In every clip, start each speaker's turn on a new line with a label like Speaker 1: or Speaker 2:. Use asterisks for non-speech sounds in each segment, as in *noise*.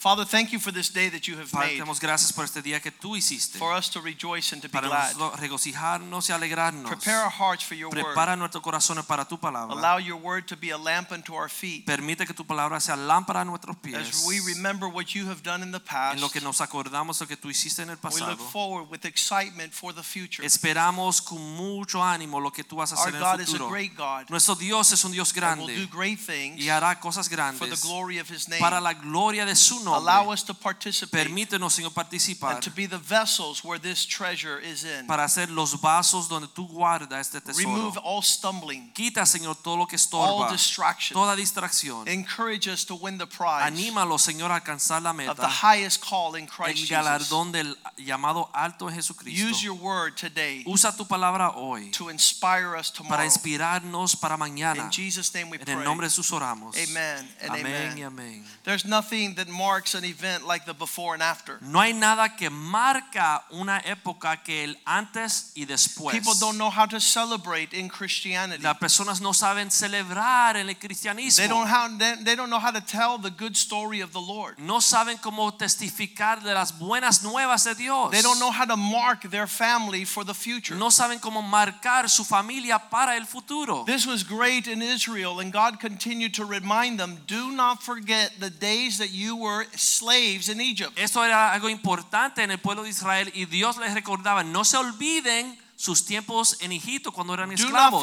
Speaker 1: Father, thank you for this day that you have
Speaker 2: Padre,
Speaker 1: made.
Speaker 2: damos gracias por este día que tú hiciste.
Speaker 1: For us to rejoice and to be
Speaker 2: Para
Speaker 1: glad.
Speaker 2: regocijarnos y alegrarnos.
Speaker 1: Prepare our hearts for your word.
Speaker 2: Prepara nuestros corazones para tu palabra.
Speaker 1: Allow your word to be a lamp unto our feet.
Speaker 2: Permite que tu palabra sea lámpara a nuestros pies.
Speaker 1: As we remember what you have done in the past.
Speaker 2: En lo que nos acordamos lo que tú hiciste en el pasado.
Speaker 1: we look forward with excitement for the future.
Speaker 2: Esperamos con mucho ánimo lo que tú vas a
Speaker 1: Our
Speaker 2: hacer en
Speaker 1: God
Speaker 2: el
Speaker 1: is a great God
Speaker 2: Nuestro Dios es un Dios grande.
Speaker 1: and will do great things
Speaker 2: y hará cosas grandes.
Speaker 1: for the glory of his name.
Speaker 2: para la gloria de su
Speaker 1: Allow
Speaker 2: nombre.
Speaker 1: us to participate
Speaker 2: Permítenos, Señor, participar
Speaker 1: and to be the vessels where this treasure is in.
Speaker 2: para hacer los vasos donde tú guardas este tesoro.
Speaker 1: Remove all stumbling,
Speaker 2: Quita, Señor, todo lo que estorba.
Speaker 1: all distraction.
Speaker 2: toda distracción.
Speaker 1: Encourage us to win the prize
Speaker 2: Anímalo, Señor, a alcanzar la meta.
Speaker 1: of the highest call in
Speaker 2: El
Speaker 1: Christ Jesus.
Speaker 2: galardón del llamado alto en Jesucristo.
Speaker 1: Use your word today
Speaker 2: Usa tu palabra hoy
Speaker 1: to inspire us tomorrow.
Speaker 2: para inspirarnos para mañana.
Speaker 1: In Jesus' name we pray.
Speaker 2: En el nombre de Jesús oramos.
Speaker 1: Amen and amen.
Speaker 2: amén.
Speaker 1: There's nothing that marks an event like the before and after.
Speaker 2: No hay nada que marca una época que el antes y después.
Speaker 1: People don't know how to celebrate in Christianity.
Speaker 2: Las personas no saben celebrar en el
Speaker 1: They
Speaker 2: cristianismo.
Speaker 1: don't how they, they don't know how to tell the good story of the Lord.
Speaker 2: No saben cómo testificar de las buenas nuevas de Dios.
Speaker 1: They don't know how to mark their family for the future.
Speaker 2: No saben cómo marcar su familia para el futuro.
Speaker 1: This was great in Israel, and God continued to remind them do not forget the days that you were slaves in Egypt.
Speaker 2: Esto era algo importante en el pueblo de Israel y Dios les recordaba, no se olviden sus tiempos en Egipto cuando eran esclavos.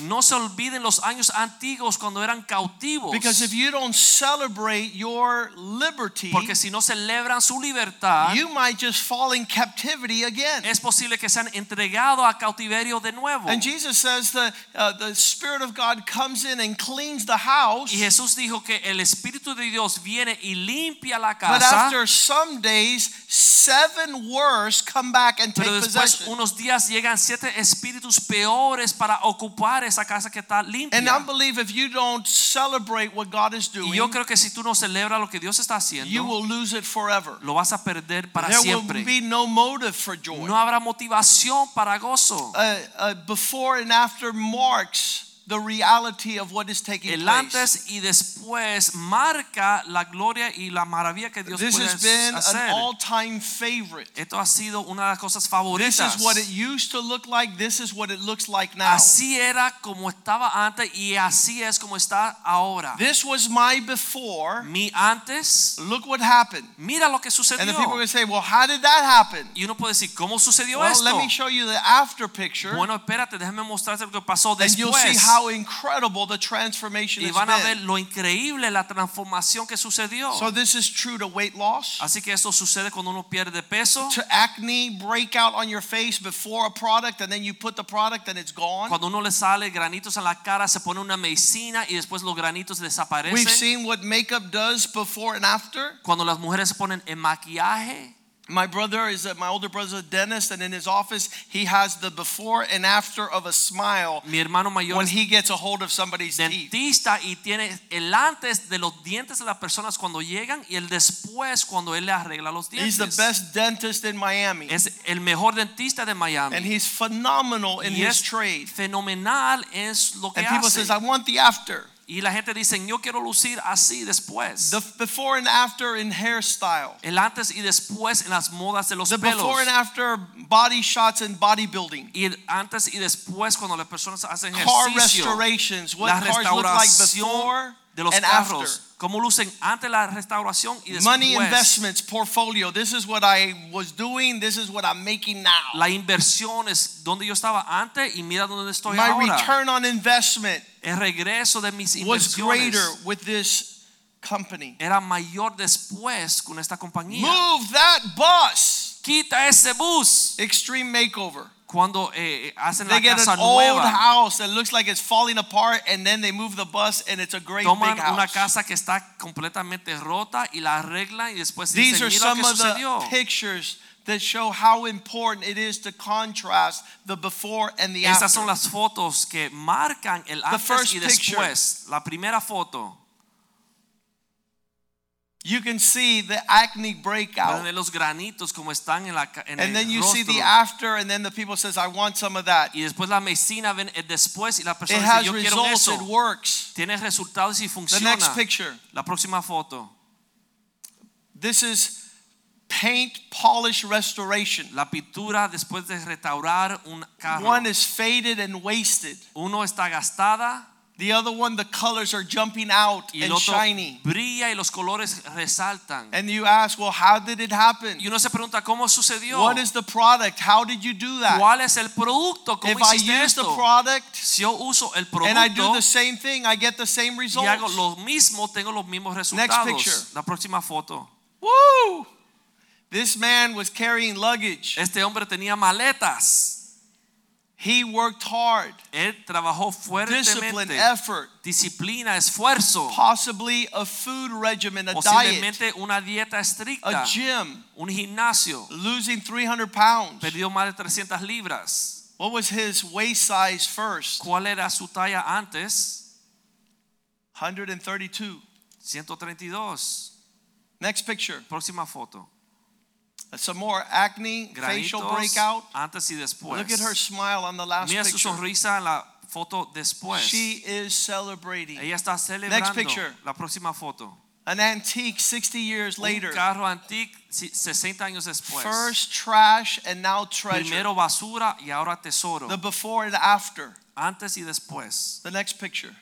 Speaker 2: No se olviden los años antiguos cuando eran cautivos.
Speaker 1: Because if you don't celebrate your liberty,
Speaker 2: Porque si no celebran su libertad,
Speaker 1: you might just fall in captivity again.
Speaker 2: es posible que sean entregados a cautiverio de nuevo.
Speaker 1: And Jesus says uh, the Spirit of God comes in and cleans the house.
Speaker 2: Y Jesús dijo que el Espíritu de Dios viene y limpia la
Speaker 1: But
Speaker 2: casa,
Speaker 1: after some days, seven worse come back and take
Speaker 2: pero después
Speaker 1: possession.
Speaker 2: unos días llegan siete espíritus peores para ocupar esa casa que está limpia.
Speaker 1: And I believe if you don't celebrate what God is
Speaker 2: Y
Speaker 1: doing,
Speaker 2: yo creo que si tú no celebras lo que Dios está haciendo,
Speaker 1: you will lose it forever.
Speaker 2: lo vas a perder para
Speaker 1: There will be no motive for joy.
Speaker 2: No habrá motivación para gozo.
Speaker 1: Uh, uh, before and after marks the reality of what is taking
Speaker 2: El
Speaker 1: place.
Speaker 2: antes y después marca la gloria y la maravilla que Dios
Speaker 1: This
Speaker 2: puede
Speaker 1: has been
Speaker 2: hacer.
Speaker 1: an all-time favorite.
Speaker 2: Esto ha sido una de las cosas
Speaker 1: This
Speaker 2: favoritas.
Speaker 1: is what it used to look like. This is what it looks like now.
Speaker 2: Así era como estaba antes y así es como está ahora.
Speaker 1: This was my before.
Speaker 2: Mi antes,
Speaker 1: Look what happened.
Speaker 2: mira lo que sucedió.
Speaker 1: And the people will say, "Well, how did that happen?"
Speaker 2: Y uno puede decir, ¿cómo sucedió
Speaker 1: Well,
Speaker 2: esto?
Speaker 1: let me show you the after picture,
Speaker 2: Bueno, espérate, déjame mostrarte lo que pasó después.
Speaker 1: and you'll see
Speaker 2: después.
Speaker 1: How incredible the transformation
Speaker 2: Y van a ver lo increíble la transformación que sucedió.
Speaker 1: So this is true to weight loss,
Speaker 2: Así que esto sucede cuando uno pierde peso,
Speaker 1: to acne breakout on your face before a product, and then you put the product and it's gone.
Speaker 2: cuando uno le sale granitos en la cara, se pone una medicina y después los granitos desaparecen.
Speaker 1: We've seen what makeup does before and after.
Speaker 2: Cuando las mujeres se ponen en maquillaje,
Speaker 1: My brother is a, my older brother's a dentist, and in his office he has the before and after of a smile
Speaker 2: mi hermano mayor
Speaker 1: when he gets a hold of somebody's teeth.
Speaker 2: dentista y tiene el antes de los dientes de las personas cuando llegan y el después cuando él le arregla los dientes
Speaker 1: He's the best dentist in Miami,
Speaker 2: Es el mejor dentista de Miami.
Speaker 1: and he's phenomenal in
Speaker 2: y
Speaker 1: his trade.
Speaker 2: fenomenal es lo que
Speaker 1: And people
Speaker 2: hace.
Speaker 1: says, "I want the after."
Speaker 2: Y la gente dice, yo quiero lucir así después.
Speaker 1: The before and after in hairstyle.
Speaker 2: el antes y después en las modas de los
Speaker 1: The
Speaker 2: pelos.
Speaker 1: before and after body shots and bodybuilding.
Speaker 2: y el antes y después cuando las personas hacen
Speaker 1: Car
Speaker 2: ejercicio.
Speaker 1: restorations. What
Speaker 2: la
Speaker 1: cars look like before
Speaker 2: de los
Speaker 1: and
Speaker 2: carros.
Speaker 1: after.
Speaker 2: Cómo lucen antes la restauración y después.
Speaker 1: Money investments, portfolio. This is what I was doing. This is what I'm making now.
Speaker 2: La inversión es donde yo estaba antes y mira dónde estoy
Speaker 1: My
Speaker 2: ahora.
Speaker 1: return on investment
Speaker 2: El regreso de mis
Speaker 1: was
Speaker 2: inversiones
Speaker 1: greater with this company.
Speaker 2: era mayor después con esta compañía.
Speaker 1: Move that bus.
Speaker 2: Quita ese bus.
Speaker 1: Extreme makeover.
Speaker 2: Cuando eh, hacen
Speaker 1: They
Speaker 2: la
Speaker 1: get
Speaker 2: casa
Speaker 1: an old
Speaker 2: nueva.
Speaker 1: house that looks like it's falling apart, and then they move the bus, and it's a great
Speaker 2: Toman
Speaker 1: big
Speaker 2: una casa que está completamente rota y la arreglan y después
Speaker 1: These
Speaker 2: dicen,
Speaker 1: are
Speaker 2: mira
Speaker 1: some
Speaker 2: que
Speaker 1: of the pictures that show how important it is to contrast the before and the
Speaker 2: Estas
Speaker 1: after.
Speaker 2: son las fotos que marcan el antes
Speaker 1: first
Speaker 2: y
Speaker 1: picture.
Speaker 2: después. La primera foto,
Speaker 1: You can see the acne breakout.
Speaker 2: de los granitos como están en, la, en
Speaker 1: And then you see the after, and then the people says, I want some of that.
Speaker 2: Y después la medicina ven el después y la
Speaker 1: It
Speaker 2: persona dice, yo quiero
Speaker 1: results,
Speaker 2: eso.
Speaker 1: it works.
Speaker 2: Tiene resultados y funciona.
Speaker 1: The next picture.
Speaker 2: La próxima foto.
Speaker 1: This is paint polish restoration.
Speaker 2: La pintura después de restaurar un carro.
Speaker 1: One is faded and wasted.
Speaker 2: Uno está gastada
Speaker 1: The other one, the colors are jumping out
Speaker 2: y el
Speaker 1: and
Speaker 2: otro
Speaker 1: shiny.
Speaker 2: brilla y los colores resaltan.
Speaker 1: And you ask, well, how did it happen?
Speaker 2: Y uno se pregunta cómo sucedió.
Speaker 1: What is the product? How did you do that?
Speaker 2: ¿Cuál es el producto? ¿Cómo
Speaker 1: If I use the product
Speaker 2: Si yo uso el producto,
Speaker 1: and I do the same thing, I get the same
Speaker 2: y hago lo mismo, tengo los mismos resultados. Next picture. La próxima foto.
Speaker 1: Woo! This man was carrying luggage.
Speaker 2: Este hombre tenía maletas.
Speaker 1: He worked hard,
Speaker 2: Él trabajó
Speaker 1: discipline,
Speaker 2: fuertemente.
Speaker 1: effort,
Speaker 2: Disciplina, esfuerzo.
Speaker 1: possibly a food regimen, a diet,
Speaker 2: Posiblemente una dieta estricta.
Speaker 1: a gym,
Speaker 2: Un gimnasio.
Speaker 1: losing 300 pounds.
Speaker 2: Perdió más de 300 libras.
Speaker 1: What was his waist size first?
Speaker 2: ¿Cuál era su talla antes?
Speaker 1: 132.
Speaker 2: 132.
Speaker 1: Next picture.
Speaker 2: Próxima foto.
Speaker 1: Some more acne, facial breakout.
Speaker 2: antes y después.
Speaker 1: Look at her smile on the last
Speaker 2: Mira su
Speaker 1: picture.
Speaker 2: sonrisa en la foto después.
Speaker 1: She is celebrating.
Speaker 2: Ella está celebrando.
Speaker 1: picture.
Speaker 2: La próxima foto.
Speaker 1: An antique 60 years later.
Speaker 2: Un carro antiguo 60 años después.
Speaker 1: First trash and now treasure.
Speaker 2: Primero basura y ahora tesoro.
Speaker 1: The before and after.
Speaker 2: Antes y después.
Speaker 1: The next picture.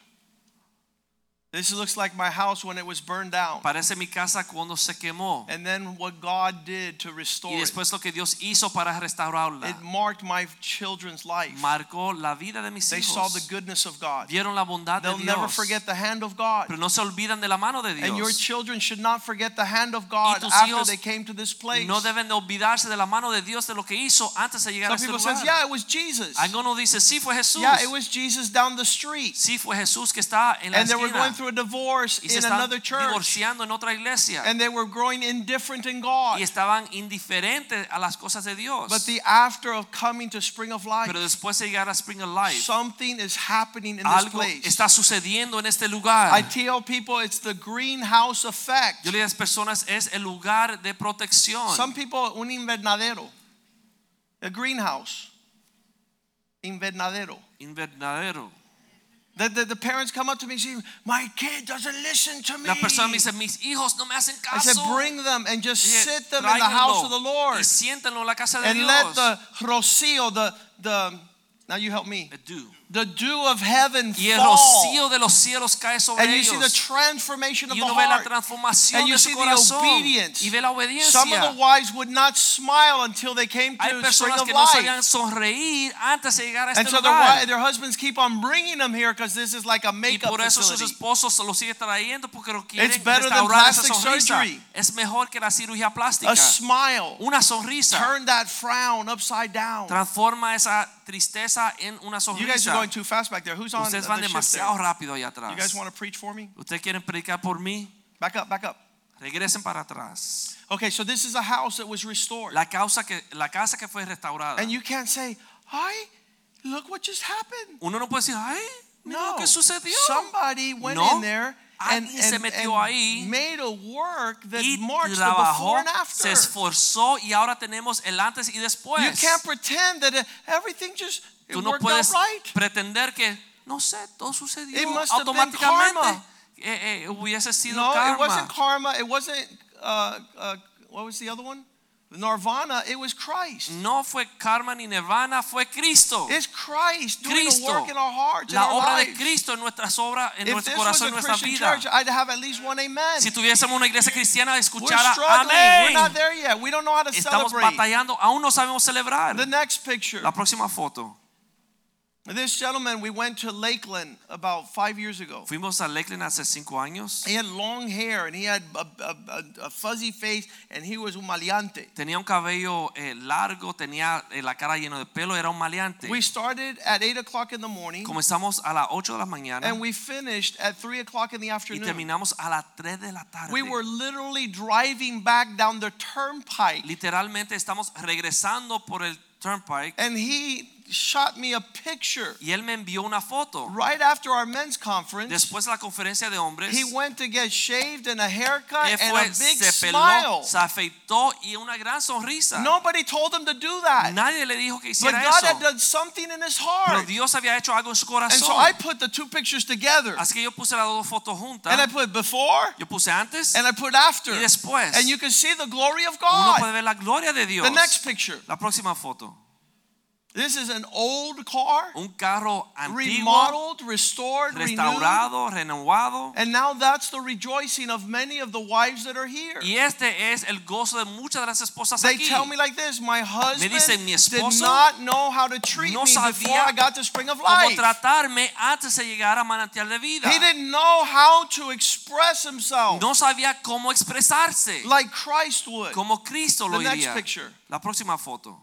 Speaker 1: This looks like my house when it was burned down.
Speaker 2: Parece mi casa cuando se quemó.
Speaker 1: And then what God did to restore
Speaker 2: Y
Speaker 1: it.
Speaker 2: después lo que Dios hizo para restaurarla.
Speaker 1: It marked my children's life.
Speaker 2: Marcó la vida de mis
Speaker 1: They saw the goodness of God.
Speaker 2: Vieron la bondad de
Speaker 1: They'll never
Speaker 2: Dios.
Speaker 1: forget the hand of God.
Speaker 2: Pero no se olvidan de la mano de Dios.
Speaker 1: And your children should not forget the hand of God
Speaker 2: tus
Speaker 1: after
Speaker 2: hijos
Speaker 1: they came to this place.
Speaker 2: No deben de olvidarse de la mano de Dios de lo que hizo antes de llegar a
Speaker 1: Some
Speaker 2: este
Speaker 1: people
Speaker 2: lugar.
Speaker 1: says, yeah, it was Jesus.
Speaker 2: Algunos dicen, sí fue Jesús.
Speaker 1: Yeah, it was Jesus down the street.
Speaker 2: Sí fue Jesús que está en la
Speaker 1: And they were going
Speaker 2: esquina.
Speaker 1: Through a divorce
Speaker 2: Y se
Speaker 1: in another church.
Speaker 2: divorciando en otra iglesia.
Speaker 1: And they were growing indifferent in God.
Speaker 2: Y estaban indiferentes a las cosas de Dios.
Speaker 1: But the after of coming to Spring of Life,
Speaker 2: Pero después de llegar a Spring of Life,
Speaker 1: something is happening in this
Speaker 2: algo
Speaker 1: place.
Speaker 2: está sucediendo en este lugar.
Speaker 1: I tell people it's the greenhouse effect.
Speaker 2: Yo le digo a las personas, es el lugar de protección.
Speaker 1: Some people, un invernadero, a greenhouse, invernadero.
Speaker 2: Invernadero.
Speaker 1: The, the, the parents come up to me and say, My kid doesn't listen to me.
Speaker 2: La persona me dice, mis hijos no me hacen caso.
Speaker 1: I said. Bring them and just
Speaker 2: Dije,
Speaker 1: sit them in the house of the Lord.
Speaker 2: Y siéntenlo en la casa de
Speaker 1: And
Speaker 2: Dios.
Speaker 1: let the rocío, the, the, now you help me,
Speaker 2: The dew.
Speaker 1: The dew of heaven
Speaker 2: Y el rocío de los cielos cae sobre
Speaker 1: And you see the transformation of
Speaker 2: Y
Speaker 1: the
Speaker 2: uno ve la transformación
Speaker 1: And you
Speaker 2: de su
Speaker 1: see the
Speaker 2: corazón.
Speaker 1: obedience.
Speaker 2: Y ve la obediencia.
Speaker 1: Some of the wives would not smile until they came
Speaker 2: Hay
Speaker 1: to Spring
Speaker 2: personas
Speaker 1: of
Speaker 2: que no sabían sonreír antes de llegar a
Speaker 1: And so their,
Speaker 2: lugar.
Speaker 1: their husbands keep on bringing them here because this is like a makeup
Speaker 2: por eso sus
Speaker 1: facility.
Speaker 2: esposos los siguen trayendo porque lo quieren
Speaker 1: It's better than plastic surgery.
Speaker 2: Es mejor que la cirugía plástica.
Speaker 1: A smile.
Speaker 2: Una sonrisa
Speaker 1: Turn that frown upside down.
Speaker 2: transforma esa tristeza en una
Speaker 1: You
Speaker 2: sonrisa.
Speaker 1: Going too fast back there. Who's on the
Speaker 2: Ustedes van
Speaker 1: shift
Speaker 2: demasiado
Speaker 1: there?
Speaker 2: rápido allá
Speaker 1: You guys want to preach for me?
Speaker 2: Ustedes quieren predicar por mí.
Speaker 1: Back up, back up.
Speaker 2: Regresen para atrás.
Speaker 1: Okay, so this is a house that was restored.
Speaker 2: La causa que la casa que fue restaurada.
Speaker 1: And you can't say, "Hi, look what just happened."
Speaker 2: Uno no puede decir, ay, mira
Speaker 1: No.
Speaker 2: lo que sucedió.
Speaker 1: Somebody went
Speaker 2: No.
Speaker 1: in there and,
Speaker 2: Alguien se
Speaker 1: and-
Speaker 2: metió
Speaker 1: and
Speaker 2: ahí
Speaker 1: made a work that
Speaker 2: y
Speaker 1: marks the
Speaker 2: trabajó,
Speaker 1: before and
Speaker 2: se
Speaker 1: after.
Speaker 2: esforzó y ahora tenemos el antes y después.
Speaker 1: You can't pretend that uh, everything just
Speaker 2: Tú no puedes
Speaker 1: right.
Speaker 2: pretender que, no sé, todo sucedió automáticamente.
Speaker 1: karma.
Speaker 2: Eh, eh, hubiese sido
Speaker 1: No,
Speaker 2: karma.
Speaker 1: it wasn't karma. It wasn't uh, uh, what was the other one? Nirvana. It was Christ.
Speaker 2: No fue karma ni nirvana, fue Cristo.
Speaker 1: It's Christ doing
Speaker 2: Cristo.
Speaker 1: the work in our hearts, in
Speaker 2: La
Speaker 1: our
Speaker 2: obra de
Speaker 1: lives.
Speaker 2: Cristo en nuestras obras, en
Speaker 1: If
Speaker 2: nuestro corazón, en nuestra
Speaker 1: Christian
Speaker 2: vida.
Speaker 1: church, I'd have at least one amen.
Speaker 2: Si tuviésemos una iglesia cristiana, escuchara amén.
Speaker 1: there yet. We don't know how to
Speaker 2: Estamos
Speaker 1: celebrate.
Speaker 2: batallando, aún no sabemos celebrar.
Speaker 1: The next picture.
Speaker 2: La próxima foto.
Speaker 1: This gentleman, we went to Lakeland about five years ago.
Speaker 2: Fuimos a Lakeland hace cinco años.
Speaker 1: He had long hair and he had a, a- a- a fuzzy face and he was un maleante.
Speaker 2: Tenía un cabello eh, largo, tenía eh, la cara llena de pelo, era un maleante.
Speaker 1: We started at 8 o'clock in the morning
Speaker 2: Comenzamos a las 8 de la mañana
Speaker 1: and we finished at 3 o'clock in the afternoon.
Speaker 2: y terminamos a las 3 de la tarde.
Speaker 1: We were literally driving back down the turnpike
Speaker 2: Literalmente estamos regresando por el turnpike
Speaker 1: and he shot me a picture
Speaker 2: y él me envió una foto.
Speaker 1: right after our men's conference.
Speaker 2: Después de la conferencia de hombres,
Speaker 1: He went to get shaved and a haircut and
Speaker 2: fue,
Speaker 1: a big
Speaker 2: se
Speaker 1: smile.
Speaker 2: peló, se afeitó y una gran sonrisa.
Speaker 1: Nobody told him to do that.
Speaker 2: Nadie le dijo que hiciera
Speaker 1: But
Speaker 2: hiciera
Speaker 1: God had done something in his heart. Pero.
Speaker 2: Dios había hecho algo en su corazón.
Speaker 1: And so. I put the two pictures together.
Speaker 2: Así que yo puse las dos fotos juntas.
Speaker 1: And I put before
Speaker 2: Yo puse antes
Speaker 1: and I put after.
Speaker 2: y después.
Speaker 1: And you can see the glory of God.
Speaker 2: Uno puede ver la gloria de Dios.
Speaker 1: The next picture.
Speaker 2: La próxima foto.
Speaker 1: This is an old car,
Speaker 2: Un carro antiguo,
Speaker 1: remodeled, restored, renewed.
Speaker 2: renovado.
Speaker 1: And now that's the rejoicing of many of the wives that are here.
Speaker 2: Y este es el gozo de muchas de las esposas
Speaker 1: They
Speaker 2: aquí.
Speaker 1: tell me like this My husband
Speaker 2: dicen, "Mi
Speaker 1: did not know how to treat
Speaker 2: no
Speaker 1: me before I got to Spring of
Speaker 2: Cómo
Speaker 1: Life.
Speaker 2: tratarme antes de llegar a manantial de vida.
Speaker 1: He didn't know how to express himself
Speaker 2: No sabía cómo expresarse.
Speaker 1: like Christ would.
Speaker 2: Como Cristo lo
Speaker 1: The next
Speaker 2: diría.
Speaker 1: picture.
Speaker 2: La próxima foto.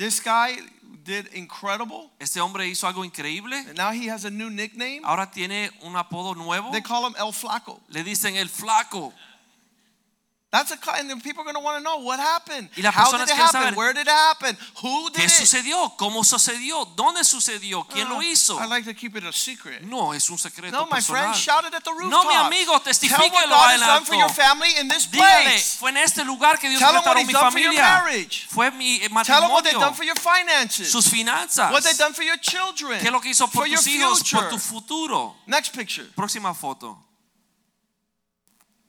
Speaker 1: This guy did incredible.
Speaker 2: Este hombre hizo algo increíble.
Speaker 1: And now he has a new nickname.
Speaker 2: Ahora tiene un apodo nuevo.
Speaker 1: They call him El Flaco.
Speaker 2: Le dicen el flaco.
Speaker 1: That's a and people are going to want to know what happened.
Speaker 2: Y las
Speaker 1: How did it happen?
Speaker 2: saber,
Speaker 1: Where did it happen? Who did
Speaker 2: ¿Qué
Speaker 1: it?
Speaker 2: sucedió? ¿Cómo sucedió? ¿Dónde sucedió? ¿Quién lo hizo?
Speaker 1: I like to keep it a secret.
Speaker 2: No, es un secreto
Speaker 1: No, my
Speaker 2: personal.
Speaker 1: friend, shout it at the rooftop.
Speaker 2: No, mi amigo, testifíquelo
Speaker 1: what God has done for your family in this
Speaker 2: Dígale, fue en este lugar que Dios
Speaker 1: Tell them what
Speaker 2: restauró mi
Speaker 1: done for your
Speaker 2: familia. Fue mi eh,
Speaker 1: Tell them what they've done for your finances.
Speaker 2: sus finanzas.
Speaker 1: What they've done for your children.
Speaker 2: ¿Qué lo que hizo por tus hijos, por tu futuro?
Speaker 1: Next picture.
Speaker 2: Próxima foto.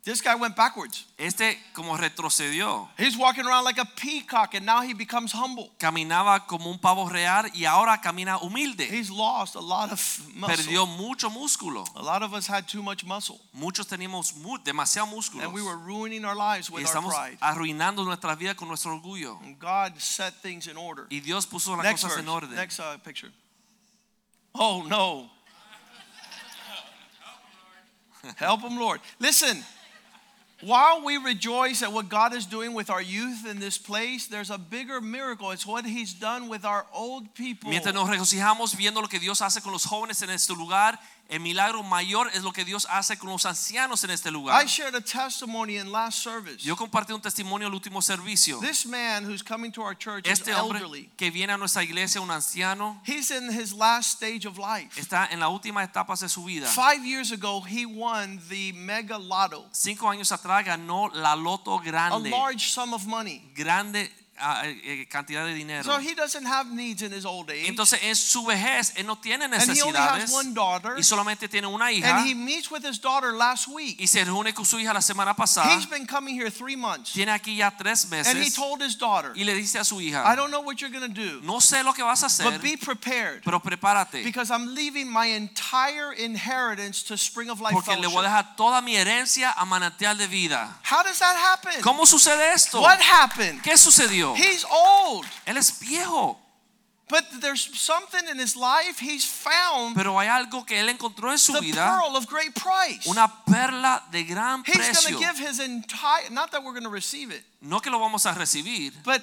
Speaker 1: This guy went backwards.
Speaker 2: Este como retrocedió.
Speaker 1: He's walking around like a peacock and now he becomes humble.
Speaker 2: Caminaba como un pavo real y ahora camina humilde.
Speaker 1: He's lost a lot of muscle.
Speaker 2: Perdió mucho músculo.
Speaker 1: A lot of us had too much muscle
Speaker 2: Muchos teníamos mu- demasiado músculo.
Speaker 1: and we were ruining our lives
Speaker 2: Y
Speaker 1: with our
Speaker 2: estamos
Speaker 1: pride.
Speaker 2: arruinando nuestra vida con nuestro orgullo.
Speaker 1: And God set things in order.
Speaker 2: Y Dios puso las
Speaker 1: Next
Speaker 2: cosas
Speaker 1: verse.
Speaker 2: en orden.
Speaker 1: Next uh, picture. Oh no. *laughs* Help him, Lord. Listen. While we rejoice at what God is doing with our youth in this place, there's a bigger miracle. It's what He's done with our old people.
Speaker 2: Mientras nos regocijamos viendo lo que Dios hace con los jóvenes en este lugar, el milagro mayor es lo que Dios hace con los ancianos en este
Speaker 1: I
Speaker 2: lugar.
Speaker 1: shared a testimony in last service.
Speaker 2: Yo compartí un testimonio en el último servicio.
Speaker 1: This man who's coming to our church is
Speaker 2: Este hombre
Speaker 1: elderly.
Speaker 2: que viene a nuestra iglesia, un anciano,
Speaker 1: He's in his last stage of life.
Speaker 2: está en la última etapa de su vida.
Speaker 1: Five years ago, he won the mega lotto,
Speaker 2: Cinco años atrás ganó la loto
Speaker 1: a
Speaker 2: grande,
Speaker 1: large sum of money.
Speaker 2: grande eh, cantidad de dinero.
Speaker 1: So he doesn't have needs in his old age.
Speaker 2: Entonces en su vejez él no tiene
Speaker 1: And he has
Speaker 2: necesidades
Speaker 1: one daughter.
Speaker 2: y solamente tiene una hija
Speaker 1: And he meets with his daughter last week.
Speaker 2: y se reúne con su hija la semana pasada.
Speaker 1: He's been coming here three months.
Speaker 2: Tiene aquí ya tres meses.
Speaker 1: And he told his daughter,
Speaker 2: y le dice a su
Speaker 1: I don't know what you're going to do,
Speaker 2: no sé lo que vas a hacer,
Speaker 1: but be prepared.
Speaker 2: pero prepárate
Speaker 1: Because I'm leaving my entire inheritance to Spring of Life
Speaker 2: porque le voy a dejar toda mi herencia a manantial de vida.
Speaker 1: How does that happen?
Speaker 2: ¿Cómo sucede esto?
Speaker 1: What happened?
Speaker 2: ¿Qué sucedió?
Speaker 1: He's old,
Speaker 2: Él es viejo,
Speaker 1: but there's something in his life he's found
Speaker 2: pero hay algo que él encontró en su
Speaker 1: the
Speaker 2: vida,
Speaker 1: pearl of great price.
Speaker 2: una perla de gran
Speaker 1: He's going to give his entire, not that we're going to receive it,
Speaker 2: No que lo vamos a recibir,
Speaker 1: but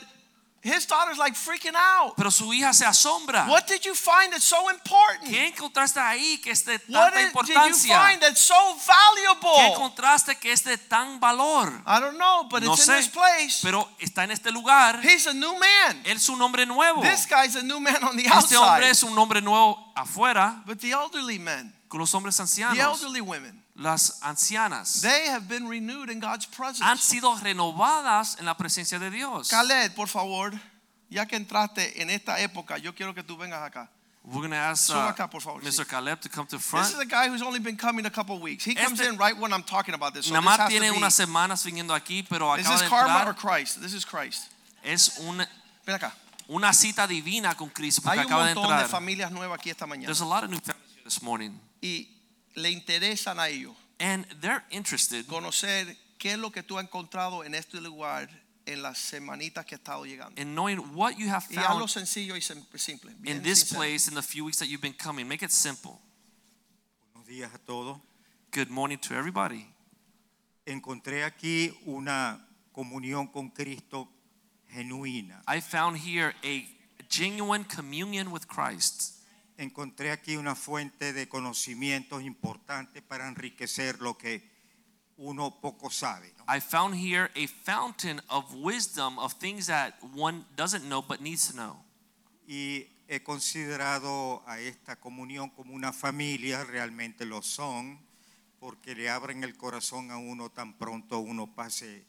Speaker 1: his daughter's like freaking out.
Speaker 2: pero su hija se asombra.
Speaker 1: What did you find that's so important?
Speaker 2: ¿Qué encontraste ahí que es de
Speaker 1: What
Speaker 2: tanta
Speaker 1: did, you find that's so valuable?
Speaker 2: ¿Qué encontraste que es de tan valor?
Speaker 1: I don't know, but
Speaker 2: No
Speaker 1: it's in this place.
Speaker 2: pero está en este lugar.
Speaker 1: He's a new man.
Speaker 2: Él es un hombre nuevo.
Speaker 1: This guy's a new man on the
Speaker 2: Este hombre
Speaker 1: outside.
Speaker 2: es un hombre nuevo afuera
Speaker 1: But the elderly men,
Speaker 2: con los hombres ancianos.
Speaker 1: the elderly women,
Speaker 2: las ancianas.
Speaker 1: they have been renewed in God's
Speaker 2: Han
Speaker 1: presence.
Speaker 2: sido renovadas en la presencia de Dios.
Speaker 1: Khaled, por favor, ya que entraste en esta época, yo quiero que tú vengas acá.
Speaker 2: We're going to ask
Speaker 1: Suba
Speaker 2: uh,
Speaker 1: acá, por favor,
Speaker 2: Mr.
Speaker 1: sí.
Speaker 2: Caleb to come to
Speaker 1: This
Speaker 2: front.
Speaker 1: is a guy who's only been coming a couple weeks. He comes
Speaker 2: Este-
Speaker 1: in right when I'm talking about this. So
Speaker 2: Nada
Speaker 1: this
Speaker 2: más
Speaker 1: has to
Speaker 2: tiene
Speaker 1: be,
Speaker 2: unas semanas viniendo aquí, pero
Speaker 1: is
Speaker 2: acaba
Speaker 1: this
Speaker 2: de
Speaker 1: karma or
Speaker 2: entrar.
Speaker 1: Christ? This is Christ.
Speaker 2: Es un-
Speaker 1: Ven acá.
Speaker 2: una cita divina con Cristo porque
Speaker 1: Hay un
Speaker 2: acaba de
Speaker 1: montón de
Speaker 2: entrar.
Speaker 1: familias nuevas aquí esta mañana.
Speaker 2: There's a lot of new families here this morning.
Speaker 1: Y le interesan a ellos
Speaker 2: And they're interested
Speaker 1: conocer qué es lo que tú has encontrado en este lugar en las semanitas que ha estado llegando.
Speaker 2: and knowing what you have
Speaker 1: Y hazlo
Speaker 2: found
Speaker 1: sencillo y sim- simple. bien
Speaker 2: in this
Speaker 1: sincero.
Speaker 2: place in the few weeks that you've been coming. Make it simple.
Speaker 3: Buenos días a todos.
Speaker 2: Good morning to everybody.
Speaker 3: Encontré aquí una comunión con Cristo genuina.
Speaker 2: I found here a genuine communion with Christ.
Speaker 3: Encontré aquí una fuente de conocimientos importante para enriquecer lo que uno poco sabe. ¿no?
Speaker 2: I found here a fountain of wisdom of things that one doesn't know but needs to know.
Speaker 3: Y he considerado a esta comunión como una familia, realmente lo son, porque le abren el corazón a uno tan pronto uno pase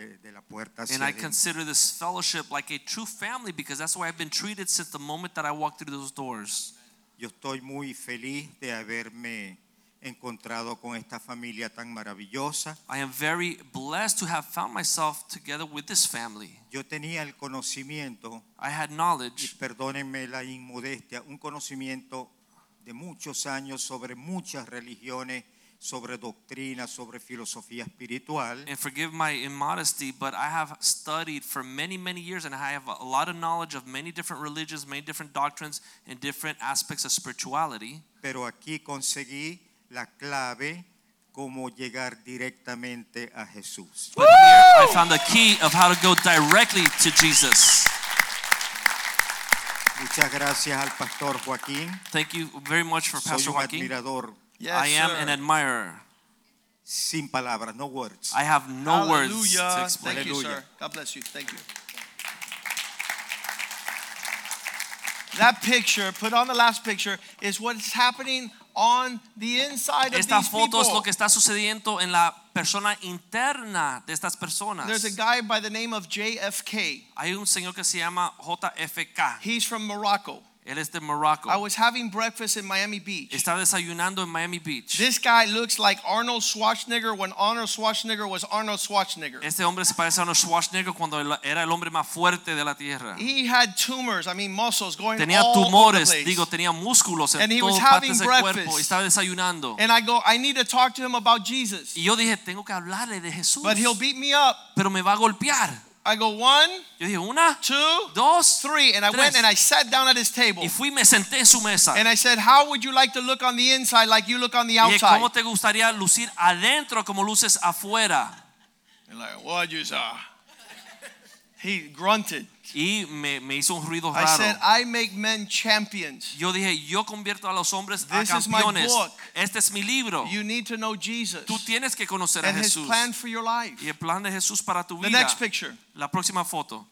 Speaker 3: Eh, de la puerta hacia
Speaker 2: And I
Speaker 3: adentro.
Speaker 2: consider this fellowship like a true family because that's the way I've been treated since the moment that I walked through those doors.
Speaker 3: Yo estoy muy feliz de haberme encontrado con esta familia tan maravillosa.
Speaker 2: I am very blessed to have found myself together with this family.
Speaker 3: Yo tenía el conocimiento,
Speaker 2: I had
Speaker 3: y
Speaker 2: knowledge,
Speaker 3: perdónenme la inmodestia, un conocimiento de muchos años sobre muchas religiones, sobre doctrina, sobre filosofía espiritual.
Speaker 2: and forgive my immodesty, but I have studied for many, many years and I have a lot of knowledge of many different religions, many different doctrines, and different aspects of spirituality.
Speaker 3: Pero aquí conseguí la clave cómo llegar directamente a Jesús.
Speaker 2: But here I found the key of how to go directly to Jesus.
Speaker 3: Muchas gracias al pastor Joaquín.
Speaker 2: Thank you very much for Pastor Soy
Speaker 3: un
Speaker 2: Joaquin.
Speaker 3: admirador
Speaker 1: Yes,
Speaker 2: I am
Speaker 1: sir.
Speaker 2: an admirer.
Speaker 3: sin palabras, no words.
Speaker 2: I have no words
Speaker 1: Hallelujah.
Speaker 2: to explain.
Speaker 1: Thank you, sir. God bless you. Thank you. That picture, put on the last picture, is what's happening on the inside of
Speaker 2: Esta
Speaker 1: these
Speaker 2: foto es lo que está sucediendo en la persona interna de estas personas.
Speaker 1: There's a guy by the name of JFK.
Speaker 2: Hay un señor que se llama JFK.
Speaker 1: He's from Morocco.
Speaker 2: Él es de Morocco.
Speaker 1: I was having breakfast in Miami Beach.
Speaker 2: Está desayunando en Miami Beach.
Speaker 1: This guy looks like Arnold Schwarzenegger when Arnold Schwarzenegger was Arnold Schwarzenegger.
Speaker 2: Este hombre se parece a Arnold Schwarzenegger cuando era el hombre más fuerte de la tierra.
Speaker 1: He had tumors, I mean muscles going
Speaker 2: Tenía
Speaker 1: all over the
Speaker 2: tumores,
Speaker 1: place.
Speaker 2: digo, tenía músculos en
Speaker 1: And he was having
Speaker 2: del cuerpo.
Speaker 1: breakfast.
Speaker 2: Y estaba desayunando.
Speaker 1: And I go, I need to talk to him about Jesus.
Speaker 2: Y yo dije, tengo que hablarle de Jesús.
Speaker 1: But he'll beat me up.
Speaker 2: Pero me va a golpear.
Speaker 1: I go, one,
Speaker 2: Yo dije, una,
Speaker 1: two,
Speaker 2: dos,
Speaker 1: three. And I
Speaker 2: tres.
Speaker 1: went and I sat down at his table.
Speaker 2: Y fui me senté en su mesa.
Speaker 1: And I said, How would you like to look on the inside like you look on the
Speaker 2: Y
Speaker 1: outside?
Speaker 2: ¿cómo te gustaría lucir adentro como luces afuera?
Speaker 1: And like, what you saw? He grunted.
Speaker 2: Y me, me hizo un ruido
Speaker 1: I said,
Speaker 2: raro.
Speaker 1: I make men champions.
Speaker 2: Yo dije, yo convierto a los hombres a
Speaker 1: This is my
Speaker 2: campeones.
Speaker 1: book.
Speaker 2: Este es mi libro.
Speaker 1: You need to know Jesus
Speaker 2: Tú tienes que conocer a
Speaker 1: and his
Speaker 2: Jesús.
Speaker 1: plan for your life.
Speaker 2: Y el plan de Jesús para tu
Speaker 1: The
Speaker 2: vida.
Speaker 1: next picture.
Speaker 2: La próxima foto.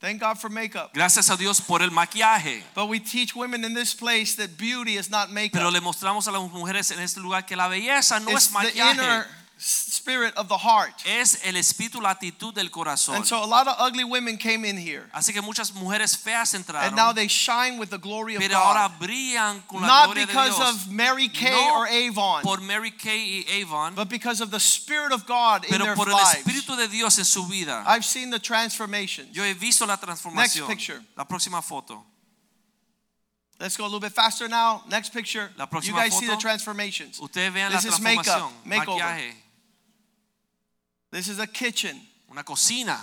Speaker 1: Thank God for makeup.
Speaker 2: Gracias a Dios por el maquillaje.
Speaker 1: But we teach women in this place that beauty is not makeup.
Speaker 2: Pero le mostramos a las mujeres en este lugar que la belleza no
Speaker 1: it's
Speaker 2: es
Speaker 1: the
Speaker 2: maquillaje.
Speaker 1: inner spirit of the heart.
Speaker 2: Es el espíritu, la actitud del corazón.
Speaker 1: And so a lot of ugly women came in here.
Speaker 2: Así que muchas mujeres feas entraron.
Speaker 1: And now they shine with the glory of
Speaker 2: pero ahora brillan con la
Speaker 1: Not
Speaker 2: gloria de
Speaker 1: because
Speaker 2: Dios.
Speaker 1: of Mary Kay
Speaker 2: No
Speaker 1: or Avon,
Speaker 2: por Mary Kay y Avon,
Speaker 1: but because of the Spirit of God in
Speaker 2: pero
Speaker 1: their
Speaker 2: por el
Speaker 1: lives.
Speaker 2: espíritu de Dios en su vida.
Speaker 1: I've seen the transformations.
Speaker 2: Yo he visto la transformación.
Speaker 1: Next picture.
Speaker 2: La próxima foto.
Speaker 1: Let's go a little bit faster now. Next picture.
Speaker 2: La próxima You
Speaker 1: guys see the transformations.
Speaker 2: Ustedes vean la
Speaker 1: This is makeup, makeover.
Speaker 2: Maquillaje.
Speaker 1: This is a kitchen.
Speaker 2: Una cocina.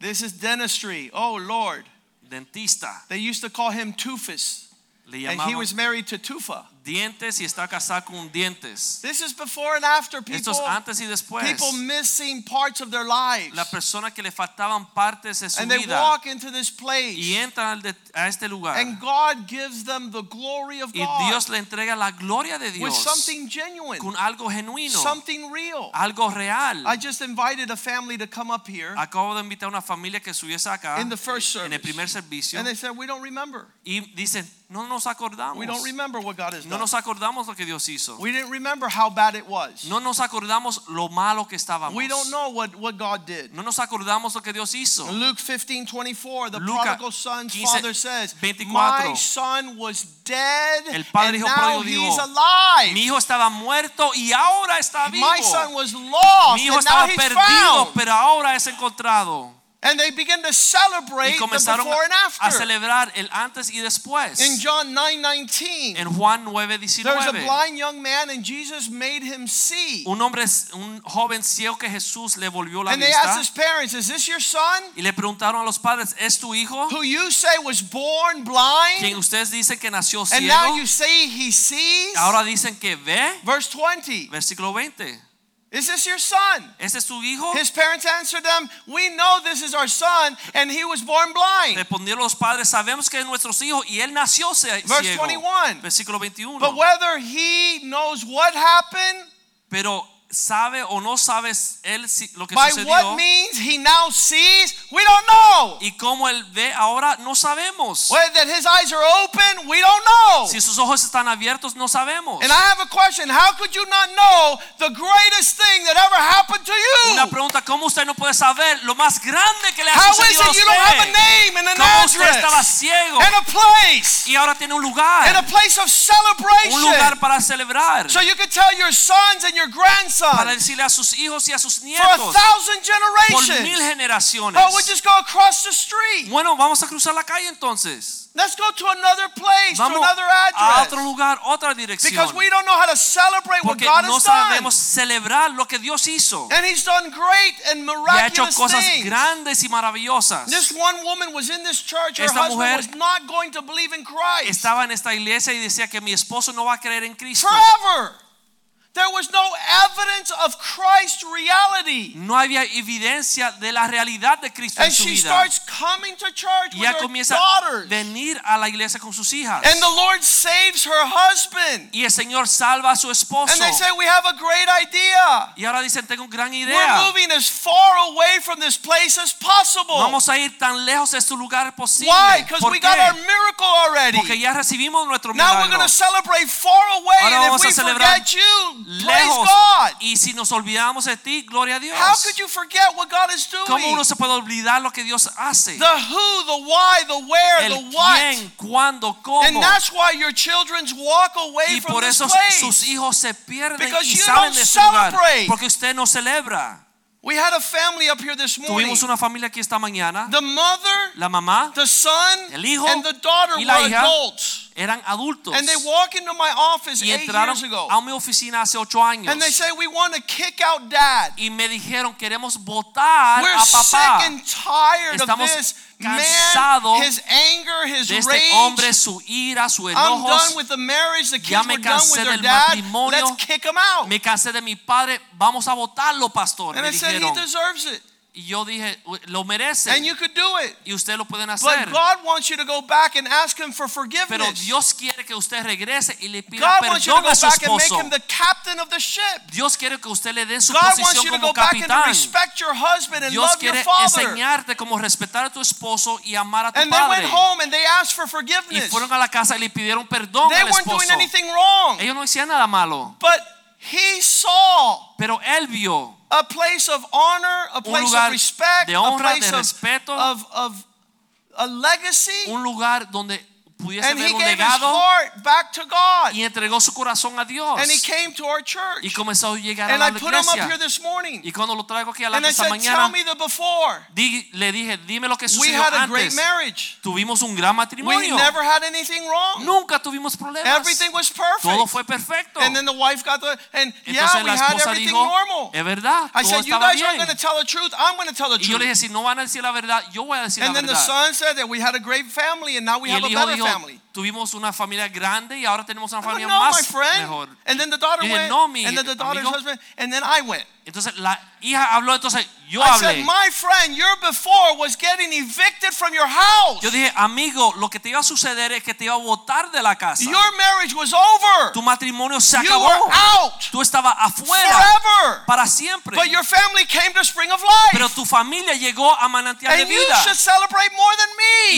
Speaker 1: This is dentistry. Oh Lord.
Speaker 2: Dentista.
Speaker 1: They used to call him Tufus.
Speaker 2: Le
Speaker 1: And he was married to Tufa.
Speaker 2: Dientes y está casado con dientes.
Speaker 1: This is before and after
Speaker 2: Esto
Speaker 1: people.
Speaker 2: es antes y después.
Speaker 1: People missing parts of their lives.
Speaker 2: La persona que le faltaban partes de su
Speaker 1: And they walk into this
Speaker 2: y
Speaker 1: place.
Speaker 2: entra al de- a este lugar.
Speaker 1: And God gives them the glory of God.
Speaker 2: Y Dios le entrega la gloria de Dios.
Speaker 1: with something genuine,
Speaker 2: con algo genuino,
Speaker 1: something real.
Speaker 2: algo real.
Speaker 1: I just invited a family to come up here
Speaker 2: Acabo de invitar a una familia que estuviese acá
Speaker 1: in the first service.
Speaker 2: en el primer servicio
Speaker 1: And they said, We don't remember.
Speaker 2: y dicen, no nos acordamos.
Speaker 1: We don't remember what God has
Speaker 2: No nos acordamos lo que Dios hizo.
Speaker 1: We didn't remember how bad it was.
Speaker 2: No nos acordamos lo malo que estábamos.
Speaker 1: We don't know what, what God did.
Speaker 2: No nos acordamos lo que Dios hizo.
Speaker 1: In Luke 15 24, the
Speaker 2: Luca
Speaker 1: prodigal son's
Speaker 2: 15,
Speaker 1: father says,
Speaker 2: 24.
Speaker 1: My son was dead,
Speaker 2: El padre
Speaker 1: and
Speaker 2: hijo
Speaker 1: now he's alive.
Speaker 2: Mi hijo estaba muerto y ahora está vivo.
Speaker 1: My son was lost,
Speaker 2: Mi hijo
Speaker 1: and now
Speaker 2: estaba
Speaker 1: he's
Speaker 2: perdido,
Speaker 1: found.
Speaker 2: pero ahora es encontrado.
Speaker 1: And they begin to
Speaker 2: y
Speaker 1: celebrate the before and after.
Speaker 2: a celebrar el antes y después.
Speaker 1: In John 9:19,
Speaker 2: En Juan
Speaker 1: there's a blind young man and Jesus made him see.
Speaker 2: un hombre, un joven ciego que Jesús le volvió la
Speaker 1: And they asked his parents, "Is this your son
Speaker 2: y le preguntaron a los padres, ¿es tu hijo?
Speaker 1: who you say was born blind?
Speaker 2: Quien ustedes dicen que nació ciego.
Speaker 1: and now you say he sees?"
Speaker 2: ahora dicen que ve.
Speaker 1: Verse 20.
Speaker 2: Versículo 20.
Speaker 1: Is this your son?
Speaker 2: ¿Este es tu hijo?
Speaker 1: His parents answered them, We know this is our son, and he was born blind.
Speaker 2: Respondieron los padres, sabemos que es nuestro hijo y él nació ce-
Speaker 1: Verse 21.
Speaker 2: Versículo 21.
Speaker 1: But whether he knows what happened,
Speaker 2: Pero sabe o no sabes él lo que
Speaker 1: by
Speaker 2: sucedió
Speaker 1: what means he now sees, we don't know.
Speaker 2: y cómo él ve ahora no sabemos.
Speaker 1: Whether that his eyes are open, we don't know.
Speaker 2: Si sus ojos están abiertos no sabemos.
Speaker 1: And I have a question How could you not know the greatest thing that ever happened to
Speaker 2: Una
Speaker 1: you?
Speaker 2: pregunta, ¿cómo usted no puede saber lo más grande que le ha
Speaker 1: How is
Speaker 2: sucedido a
Speaker 1: it you don't have a
Speaker 2: usted?
Speaker 1: name and an
Speaker 2: ¿Cómo usted estaba ciego
Speaker 1: and a place
Speaker 2: y ahora tiene un
Speaker 1: and a
Speaker 2: lugar?
Speaker 1: place of
Speaker 2: Un lugar
Speaker 1: celebration?
Speaker 2: para celebrar.
Speaker 1: So you could tell your sons and your
Speaker 2: Para decirle a sus hijos y a sus
Speaker 1: for a
Speaker 2: nietos
Speaker 1: thousand
Speaker 2: por mil
Speaker 1: generations.
Speaker 2: generaciones.
Speaker 1: Oh, we'll just go across the street.
Speaker 2: Bueno, vamos a cruzar la calle entonces.
Speaker 1: Let's go to another place, to
Speaker 2: Vamos
Speaker 1: another
Speaker 2: a otro
Speaker 1: address.
Speaker 2: lugar, otra dirección.
Speaker 1: Because we don't know how to celebrate what God
Speaker 2: no
Speaker 1: has done.
Speaker 2: celebrar lo que Dios hizo.
Speaker 1: And He's done great and
Speaker 2: Y ha hecho
Speaker 1: miraculous
Speaker 2: cosas
Speaker 1: things.
Speaker 2: grandes y maravillosas.
Speaker 1: This one woman was in this church. Her
Speaker 2: Esta
Speaker 1: husband was not going to believe in Christ
Speaker 2: Estaba en esta iglesia y decía que mi esposo no va a creer en Cristo.
Speaker 1: forever. There was no evidence of Christ's reality.
Speaker 2: No había evidencia de la realidad de Cristo en
Speaker 1: And
Speaker 2: su
Speaker 1: she
Speaker 2: vida.
Speaker 1: starts coming to church
Speaker 2: Y
Speaker 1: with
Speaker 2: ella
Speaker 1: her
Speaker 2: comienza a
Speaker 1: daughters.
Speaker 2: venir a la iglesia con sus hijas.
Speaker 1: And the Lord saves her husband.
Speaker 2: Y el Señor salva a su esposo.
Speaker 1: And they say, We have a great idea.
Speaker 2: Y ahora dicen, tengo una gran idea.
Speaker 1: We're moving as far away from this place as possible.
Speaker 2: Vamos a ir tan lejos de este lugar posible.
Speaker 1: Why? Because
Speaker 2: ¿Por
Speaker 1: we got our miracle already.
Speaker 2: Porque ya recibimos nuestro milagro.
Speaker 1: Now we're going to celebrate far away.
Speaker 2: Ahora
Speaker 1: And
Speaker 2: vamos
Speaker 1: if
Speaker 2: a
Speaker 1: we
Speaker 2: celebrar
Speaker 1: forget you,
Speaker 2: Lejos.
Speaker 1: God.
Speaker 2: Y si nos olvidamos de ti, gloria a Dios.
Speaker 1: How could you forget what God is
Speaker 2: ¿Cómo
Speaker 1: doing?
Speaker 2: uno se puede olvidar lo que Dios hace?
Speaker 1: The who, the why, the where,
Speaker 2: El
Speaker 1: the what.
Speaker 2: quién, cuándo,
Speaker 1: And
Speaker 2: cómo.
Speaker 1: that's why your children's walk away
Speaker 2: Y
Speaker 1: from
Speaker 2: por
Speaker 1: this
Speaker 2: eso
Speaker 1: place.
Speaker 2: sus hijos se pierden
Speaker 1: Because
Speaker 2: y salen de este lugar.
Speaker 1: celebrate.
Speaker 2: Porque usted no celebra.
Speaker 1: We had a family up here this morning.
Speaker 2: Tuvimos una familia aquí esta mañana.
Speaker 1: The mother,
Speaker 2: La mamá,
Speaker 1: the son,
Speaker 2: El hijo
Speaker 1: and the daughter
Speaker 2: y la
Speaker 1: were
Speaker 2: hija
Speaker 1: adults.
Speaker 2: Eran adultos.
Speaker 1: And they walk into my office
Speaker 2: Y
Speaker 1: eight
Speaker 2: entraron
Speaker 1: years ago.
Speaker 2: a mi oficina hace ocho años.
Speaker 1: And they say, We want to kick out dad.
Speaker 2: Y me dijeron, queremos votar
Speaker 1: We're
Speaker 2: a papá.
Speaker 1: sick and tired of this
Speaker 2: cansados
Speaker 1: man, his anger, his
Speaker 2: de este
Speaker 1: rage.
Speaker 2: hombre, su ira, su
Speaker 1: I'm
Speaker 2: enojo.
Speaker 1: done with the marriage. The kids
Speaker 2: Ya me
Speaker 1: were done with
Speaker 2: cansé del
Speaker 1: dad.
Speaker 2: matrimonio.
Speaker 1: Let's kick him out.
Speaker 2: Me cansé de mi padre, vamos a votarlo, pastor.
Speaker 1: And
Speaker 2: Me
Speaker 1: I said he
Speaker 2: dijeron.
Speaker 1: deserves it.
Speaker 2: Y yo dije, lo merece.
Speaker 1: And you could do it.
Speaker 2: Y ustedes lo pueden
Speaker 1: But
Speaker 2: hacer.
Speaker 1: God wants you to go back and ask him for
Speaker 2: Pero
Speaker 1: forgiveness.
Speaker 2: Dios quiere que usted regrese y le pida
Speaker 1: God wants you to
Speaker 2: perdón
Speaker 1: go
Speaker 2: a su
Speaker 1: back and make
Speaker 2: esposo.
Speaker 1: him the captain of the ship.
Speaker 2: Dios quiere que usted le dé su
Speaker 1: God wants
Speaker 2: posición
Speaker 1: you to
Speaker 2: como
Speaker 1: go back and
Speaker 2: capitán.
Speaker 1: respect your husband and
Speaker 2: Dios
Speaker 1: love your
Speaker 2: quiere
Speaker 1: father.
Speaker 2: enseñarte cómo respetar a tu esposo y amar a tu
Speaker 1: And they went
Speaker 2: padre.
Speaker 1: home and they asked for
Speaker 2: Y
Speaker 1: forgiveness.
Speaker 2: fueron a la casa y le pidieron perdón
Speaker 1: They
Speaker 2: al
Speaker 1: weren't
Speaker 2: esposo.
Speaker 1: doing anything wrong.
Speaker 2: Ellos no hicieron nada malo,
Speaker 1: But he saw
Speaker 2: pero él vio
Speaker 1: a place of honor, a place
Speaker 2: lugar
Speaker 1: of respect,
Speaker 2: de
Speaker 1: a place
Speaker 2: de
Speaker 1: of, of, of a legacy.
Speaker 2: un lugar donde pudiese
Speaker 1: And
Speaker 2: haber un
Speaker 1: gave his
Speaker 2: legado
Speaker 1: heart back to God.
Speaker 2: y entregó su corazón a Dios.
Speaker 1: And he came to our church.
Speaker 2: Y comenzó a llegar a
Speaker 1: And
Speaker 2: la
Speaker 1: I put him up here
Speaker 2: iglesia.
Speaker 1: this morning.
Speaker 2: Y cuando lo traigo aquí a la
Speaker 1: And I
Speaker 2: esta
Speaker 1: said, Tell
Speaker 2: mañana,
Speaker 1: me the before.
Speaker 2: di- le dije, dime lo que
Speaker 1: We
Speaker 2: sucedió
Speaker 1: a
Speaker 2: antes. Tuvimos un gran
Speaker 1: We
Speaker 2: matrimonio.
Speaker 1: never had anything wrong.
Speaker 2: Nunca tuvimos problemas.
Speaker 1: Everything was perfect.
Speaker 2: Todo fue perfecto.
Speaker 1: And then the wife got the, and yeah,
Speaker 2: Entonces
Speaker 1: we
Speaker 2: la
Speaker 1: had
Speaker 2: esposa
Speaker 1: everything
Speaker 2: dijo,
Speaker 1: normal.
Speaker 2: es verdad,
Speaker 1: I
Speaker 2: todo
Speaker 1: said, You
Speaker 2: estaba bien.
Speaker 1: going to tell the truth. I'm going to tell the
Speaker 2: Y yo le dije, si no van a decir la verdad, yo voy a decir
Speaker 1: And
Speaker 2: la
Speaker 1: then the
Speaker 2: verdad.
Speaker 1: son said that we had a great family and now we
Speaker 2: Y
Speaker 1: have
Speaker 2: el
Speaker 1: a
Speaker 2: hijo
Speaker 1: better
Speaker 2: dijo,
Speaker 1: family.
Speaker 2: tuvimos una familia grande y ahora tenemos una familia
Speaker 1: no,
Speaker 2: más mejor.
Speaker 1: And then the daughter
Speaker 2: dije,
Speaker 1: went,
Speaker 2: "No, mi
Speaker 1: and then the daughter's
Speaker 2: amigo."
Speaker 1: husband, and then I went.
Speaker 2: Entonces la hija habló, entonces yo
Speaker 1: I said, my friend, your before was getting evicted from your house.
Speaker 2: Yo dije, amigo, lo que te iba a suceder es que te iba a botar de la casa.
Speaker 1: Your marriage was over.
Speaker 2: Tu matrimonio se
Speaker 1: You
Speaker 2: acabó.
Speaker 1: were out
Speaker 2: Tú estabas afuera
Speaker 1: forever.
Speaker 2: para siempre.
Speaker 1: But your family came to Spring of Life.
Speaker 2: Pero tu familia llegó a manantial de
Speaker 1: And you
Speaker 2: vida.
Speaker 1: should celebrate more than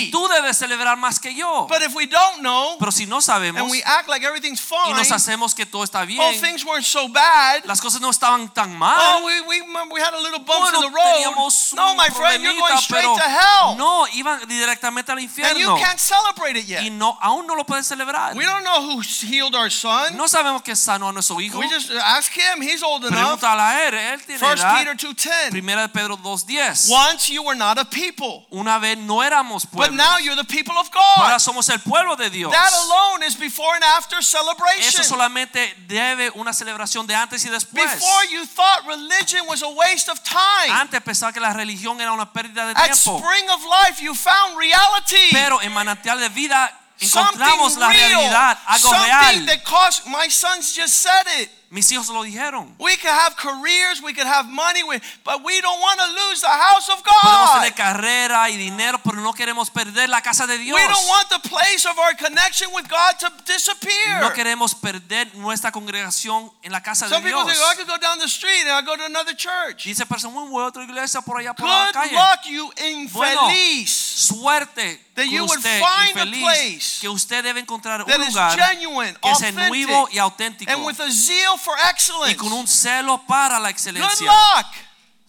Speaker 2: Y tú debes celebrar más que yo.
Speaker 1: But if we don't know
Speaker 2: Pero si no sabemos
Speaker 1: and we act like everything's
Speaker 2: y
Speaker 1: fine,
Speaker 2: nos hacemos que todo está
Speaker 1: oh, things weren't so bad.
Speaker 2: las cosas no estaban tan mal.
Speaker 1: Oh, we, we, we had a little bumps
Speaker 2: Bueno,
Speaker 1: in the road. No, my friend, you're going straight to hell.
Speaker 2: no, iban directamente al
Speaker 1: And you can't celebrate it
Speaker 2: Y
Speaker 1: yet.
Speaker 2: no, aún no lo celebrar.
Speaker 1: We don't know who healed our son.
Speaker 2: No sabemos que sanó a nuestro hijo.
Speaker 1: We just uh, ask him. He's old enough.
Speaker 2: Traer. Él tiene
Speaker 1: 1
Speaker 2: edad.
Speaker 1: Peter 2:10.
Speaker 2: Primera de Pedro 2.10.
Speaker 1: Once you were not a people,
Speaker 2: Una vez no éramos
Speaker 1: but now you're the people of God.
Speaker 2: Ahora somos el pueblo de Dios.
Speaker 1: That alone is before and after celebration.
Speaker 2: Eso solamente debe una celebración de antes y después.
Speaker 1: Before you thought religion was a waste of time.
Speaker 2: Antes pensaba que la religión era una pérdida de tiempo. At.
Speaker 1: Spring of Life, you found reality.
Speaker 2: Pero en manantial de vida encontramos la realidad, algo
Speaker 1: something
Speaker 2: real.
Speaker 1: that cost. My sons just said it.
Speaker 2: Mis hijos lo dijeron.
Speaker 1: We could have careers, we could have money, but we don't want to lose the house of God.
Speaker 2: Podemos tener carrera y dinero, pero no queremos perder la casa de Dios.
Speaker 1: We don't want the place of our connection with God to disappear.
Speaker 2: No queremos perder nuestra congregación en la casa de Dios.
Speaker 1: Some people think, "Oh, I could go down the street and I go to another church.
Speaker 2: Dice persona, muy buena otra iglesia por allá por la
Speaker 1: Good
Speaker 2: calle.
Speaker 1: luck, you
Speaker 2: Bueno,
Speaker 1: infeliz.
Speaker 2: Suerte
Speaker 1: That you would find a place
Speaker 2: que usted debe encontrar un lugar
Speaker 1: genuine,
Speaker 2: que es genuino y auténtico
Speaker 1: and with a zeal for
Speaker 2: y
Speaker 1: excellence.
Speaker 2: con un celo para la
Speaker 1: Good
Speaker 2: excelencia.
Speaker 1: luck.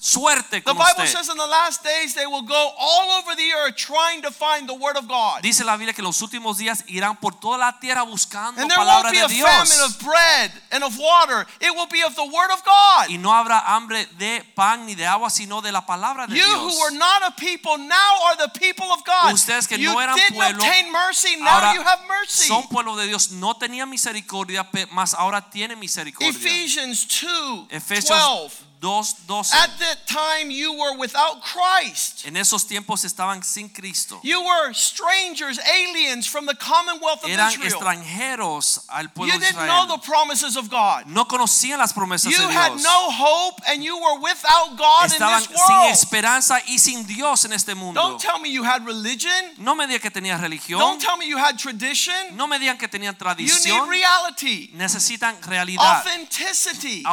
Speaker 2: Suerte
Speaker 1: The Bible
Speaker 2: usted.
Speaker 1: says in the last days they will go all over the earth trying to find the word of God.
Speaker 2: Dice la Biblia que los últimos días irán por toda la tierra buscando
Speaker 1: And there
Speaker 2: palabra
Speaker 1: won't be
Speaker 2: de
Speaker 1: a famine of bread and of water. It will be of the word of God.
Speaker 2: Y no habrá hambre de pan ni de agua, sino de la palabra de
Speaker 1: You
Speaker 2: Dios.
Speaker 1: who were not a people now are the people of God.
Speaker 2: Ustedes que
Speaker 1: you
Speaker 2: no eran
Speaker 1: didn't
Speaker 2: pueblo,
Speaker 1: obtain mercy, now
Speaker 2: Ahora
Speaker 1: you have mercy.
Speaker 2: son pueblo de Dios, no tenían misericordia, mas ahora tienen misericordia.
Speaker 1: Ephesians 2
Speaker 2: Efesios
Speaker 1: 12.
Speaker 2: 2:12.
Speaker 1: At that time you were without Christ.
Speaker 2: En esos tiempos estaban sin Cristo.
Speaker 1: You were strangers, aliens from the commonwealth of
Speaker 2: Eran
Speaker 1: Israel.
Speaker 2: extranjeros al pueblo
Speaker 1: You didn't know the promises of God.
Speaker 2: No conocían las promesas
Speaker 1: You
Speaker 2: de
Speaker 1: had no hope and you were without God in
Speaker 2: Estaban
Speaker 1: this
Speaker 2: sin esperanza y sin Dios en este mundo.
Speaker 1: Don't tell me you had religion.
Speaker 2: No me digan que tenían religión.
Speaker 1: Don't tell me you had tradition.
Speaker 2: No me digan que tenían tradición.
Speaker 1: You need reality,
Speaker 2: Necesitan realidad,
Speaker 1: authenticity,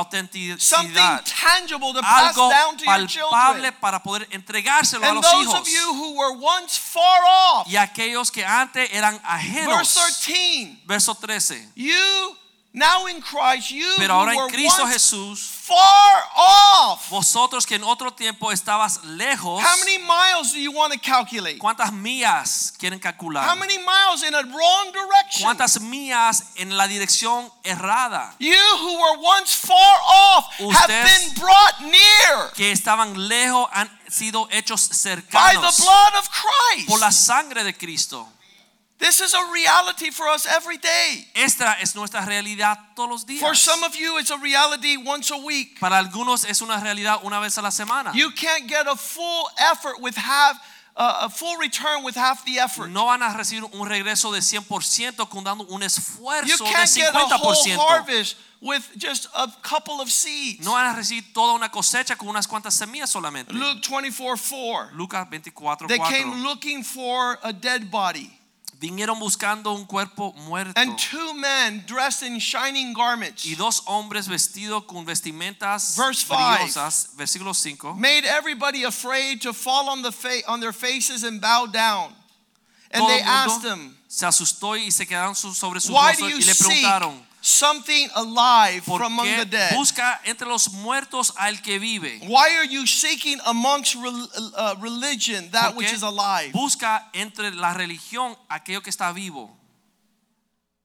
Speaker 1: something
Speaker 2: autenticidad,
Speaker 1: tangible to pass
Speaker 2: algo
Speaker 1: down to your
Speaker 2: palpable
Speaker 1: children.
Speaker 2: para poder entregárselo a
Speaker 1: And
Speaker 2: los
Speaker 1: those
Speaker 2: hijos.
Speaker 1: of you who were once far off,
Speaker 2: Y aquellos que antes eran
Speaker 1: verse
Speaker 2: ajenos.
Speaker 1: 13,
Speaker 2: Verso 13.
Speaker 1: you now in Christ, you
Speaker 2: Pero
Speaker 1: who
Speaker 2: ahora
Speaker 1: were
Speaker 2: en Cristo
Speaker 1: once
Speaker 2: Jesús,
Speaker 1: far off.
Speaker 2: vosotros que en otro tiempo estabas lejos,
Speaker 1: How many miles do you want to calculate?
Speaker 2: ¿cuántas millas quieren calcular?
Speaker 1: How many miles in a wrong direction?
Speaker 2: ¿Cuántas millas en la dirección errada?
Speaker 1: You who were once far off have been brought near
Speaker 2: Que estaban lejos han sido hechos cercanos.
Speaker 1: by the blood of Christ.
Speaker 2: por la sangre de Cristo.
Speaker 1: This is a reality for us every day.
Speaker 2: Esta es nuestra realidad todos los días.
Speaker 1: For some of you, it's a reality once a week.
Speaker 2: Para algunos es una realidad una vez a la semana.
Speaker 1: You can't get a full effort with half, uh, a full return with half the effort.
Speaker 2: No van a recibir un regreso de 100% con dando un
Speaker 1: You
Speaker 2: esfuerzo de
Speaker 1: can't get a whole
Speaker 2: 50%.
Speaker 1: harvest with just a couple of seeds.
Speaker 2: No van a recibir toda una cosecha con unas cuantas semillas solamente.
Speaker 1: Luke 24 4.
Speaker 2: Lucas 24,
Speaker 1: They came looking for a dead body.
Speaker 2: Vinieron buscando un cuerpo muerto.
Speaker 1: And two men dressed in shining garments
Speaker 2: Y dos hombres vestidos con vestimentas
Speaker 1: Verse five.
Speaker 2: Versículo 5.
Speaker 1: made everybody afraid to fall on the fa- on their faces and bow down. And
Speaker 2: Todo
Speaker 1: they asked them,
Speaker 2: se asustó y se quedaron sobre sus
Speaker 1: "Why do
Speaker 2: rostros y le preguntaron,
Speaker 1: something alive
Speaker 2: ¿por
Speaker 1: from among the dead?
Speaker 2: busca entre los muertos al que vive?
Speaker 1: Why are you seeking amongst uh, religion that
Speaker 2: ¿Por
Speaker 1: which is alive?"
Speaker 2: Busca entre la religión aquello que está vivo.